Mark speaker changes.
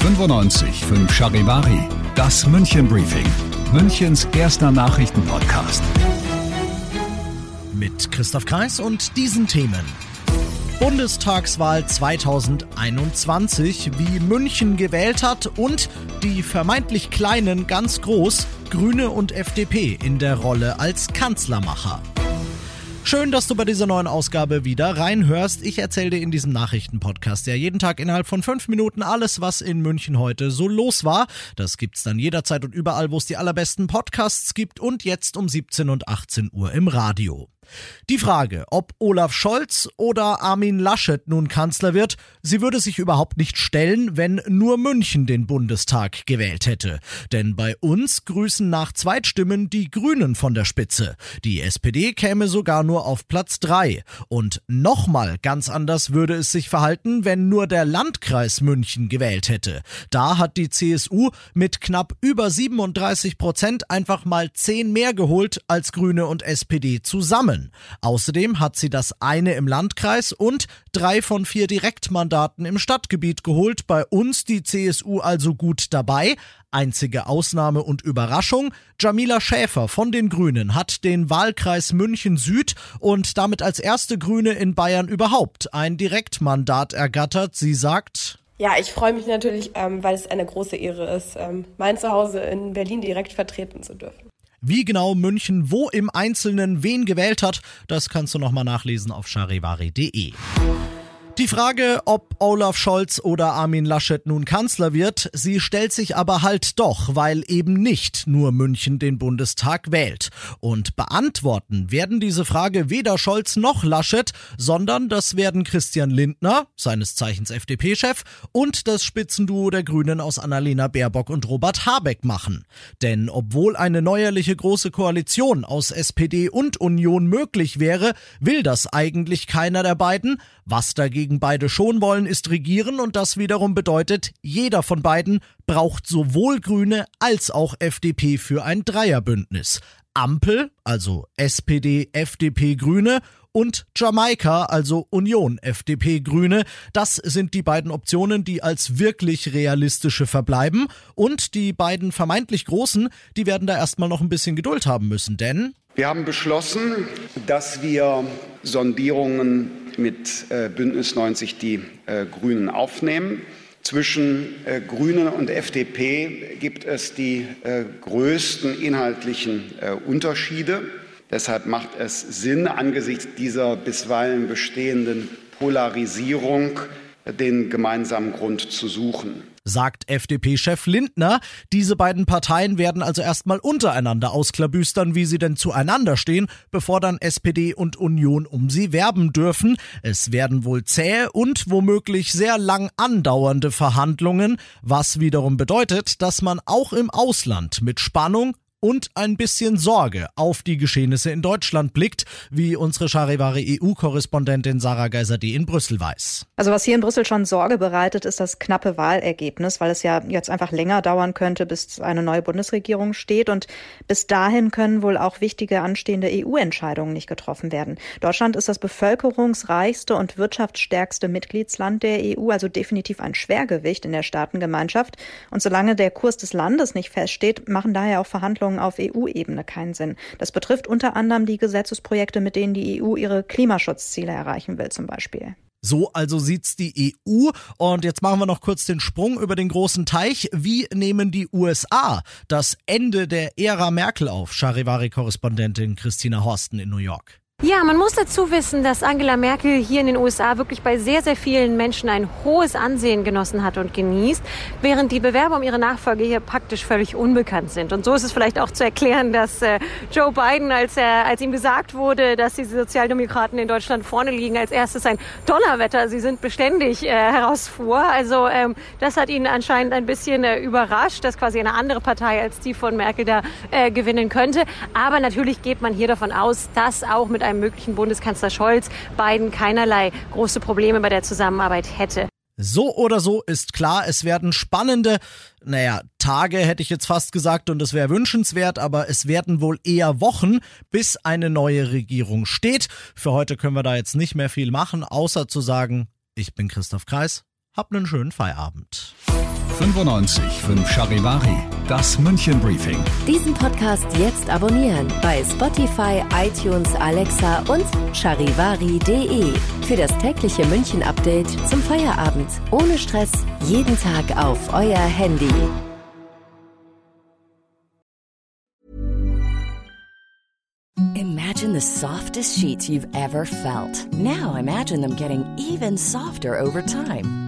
Speaker 1: 95 5 Charivari, das München Briefing, Münchens erster Nachrichtenpodcast.
Speaker 2: Mit Christoph Kreis und diesen Themen. Bundestagswahl 2021, wie München gewählt hat und die vermeintlich kleinen ganz groß, Grüne und FDP in der Rolle als Kanzlermacher. Schön, dass du bei dieser neuen Ausgabe wieder reinhörst. Ich erzähle dir in diesem Nachrichtenpodcast ja jeden Tag innerhalb von fünf Minuten alles, was in München heute so los war. Das gibt's dann jederzeit und überall, wo es die allerbesten Podcasts gibt und jetzt um 17 und 18 Uhr im Radio. Die Frage, ob Olaf Scholz oder Armin Laschet nun Kanzler wird, sie würde sich überhaupt nicht stellen, wenn nur München den Bundestag gewählt hätte. Denn bei uns grüßen nach Zweitstimmen die Grünen von der Spitze. Die SPD käme sogar nur auf Platz drei. Und nochmal ganz anders würde es sich verhalten, wenn nur der Landkreis München gewählt hätte. Da hat die CSU mit knapp über 37 Prozent einfach mal zehn mehr geholt als Grüne und SPD zusammen. Wahlen. Außerdem hat sie das eine im Landkreis und drei von vier Direktmandaten im Stadtgebiet geholt. Bei uns die CSU also gut dabei. Einzige Ausnahme und Überraschung, Jamila Schäfer von den Grünen hat den Wahlkreis München Süd und damit als erste Grüne in Bayern überhaupt ein Direktmandat ergattert. Sie sagt,
Speaker 3: ja, ich freue mich natürlich, ähm, weil es eine große Ehre ist, ähm, mein Zuhause in Berlin direkt vertreten zu dürfen.
Speaker 2: Wie genau München wo im Einzelnen wen gewählt hat, das kannst du nochmal nachlesen auf charivari.de. Die Frage, ob Olaf Scholz oder Armin Laschet nun Kanzler wird, sie stellt sich aber halt doch, weil eben nicht nur München den Bundestag wählt. Und beantworten werden diese Frage weder Scholz noch Laschet, sondern das werden Christian Lindner, seines Zeichens FDP-Chef, und das Spitzenduo der Grünen aus Annalena Baerbock und Robert Habeck machen. Denn obwohl eine neuerliche große Koalition aus SPD und Union möglich wäre, will das eigentlich keiner der beiden. Was dagegen wogegen beide schon wollen, ist regieren und das wiederum bedeutet, jeder von beiden braucht sowohl Grüne als auch FDP für ein Dreierbündnis. Ampel, also SPD, FDP, Grüne und Jamaika, also Union, FDP, Grüne. Das sind die beiden Optionen, die als wirklich realistische verbleiben. Und die beiden vermeintlich Großen, die werden da erstmal noch ein bisschen Geduld haben müssen, denn
Speaker 4: wir haben beschlossen, dass wir Sondierungen mit äh, Bündnis 90 Die äh, Grünen aufnehmen. Zwischen äh, Grünen und FDP gibt es die größten inhaltlichen Unterschiede. Deshalb macht es Sinn, angesichts dieser bisweilen bestehenden Polarisierung den gemeinsamen Grund zu suchen
Speaker 2: sagt FDP-Chef Lindner. Diese beiden Parteien werden also erstmal untereinander ausklabüstern, wie sie denn zueinander stehen, bevor dann SPD und Union um sie werben dürfen. Es werden wohl zähe und womöglich sehr lang andauernde Verhandlungen, was wiederum bedeutet, dass man auch im Ausland mit Spannung und ein bisschen Sorge auf die Geschehnisse in Deutschland blickt, wie unsere Charivari EU-Korrespondentin Sarah Geiser-D in Brüssel weiß.
Speaker 5: Also was hier in Brüssel schon Sorge bereitet, ist das knappe Wahlergebnis, weil es ja jetzt einfach länger dauern könnte, bis eine neue Bundesregierung steht und bis dahin können wohl auch wichtige anstehende EU-Entscheidungen nicht getroffen werden. Deutschland ist das bevölkerungsreichste und wirtschaftsstärkste Mitgliedsland der EU, also definitiv ein Schwergewicht in der Staatengemeinschaft und solange der Kurs des Landes nicht feststeht, machen daher auch Verhandlungen Regelungen auf EU-Ebene keinen Sinn. Das betrifft unter anderem die Gesetzesprojekte, mit denen die EU ihre Klimaschutzziele erreichen will zum Beispiel.
Speaker 2: So also sieht's die EU. Und jetzt machen wir noch kurz den Sprung über den großen Teich. Wie nehmen die USA das Ende der Ära Merkel auf? Charivari-Korrespondentin Christina Horsten in New York.
Speaker 6: Ja, man muss dazu wissen, dass Angela Merkel hier in den USA wirklich bei sehr, sehr vielen Menschen ein hohes Ansehen genossen hat und genießt, während die Bewerber um ihre Nachfolge hier praktisch völlig unbekannt sind. Und so ist es vielleicht auch zu erklären, dass äh, Joe Biden, als, er, als ihm gesagt wurde, dass die Sozialdemokraten in Deutschland vorne liegen, als erstes ein Donnerwetter, sie sind beständig, äh, herausfuhr. Also ähm, das hat ihn anscheinend ein bisschen äh, überrascht, dass quasi eine andere Partei als die von Merkel da äh, gewinnen könnte. Aber natürlich geht man hier davon aus, dass auch mit einem möglichen Bundeskanzler Scholz Biden keinerlei große Probleme bei der Zusammenarbeit hätte.
Speaker 2: So oder so ist klar, es werden spannende, naja, Tage hätte ich jetzt fast gesagt und es wäre wünschenswert, aber es werden wohl eher Wochen, bis eine neue Regierung steht. Für heute können wir da jetzt nicht mehr viel machen, außer zu sagen, ich bin Christoph Kreis, hab einen schönen Feierabend.
Speaker 1: 95 5 Charivari, das München Briefing.
Speaker 7: Diesen Podcast jetzt abonnieren bei Spotify, iTunes, Alexa und charivari.de. Für das tägliche München Update zum Feierabend. Ohne Stress, jeden Tag auf euer Handy.
Speaker 8: Imagine the softest sheets you've ever felt. Now imagine them getting even softer over time.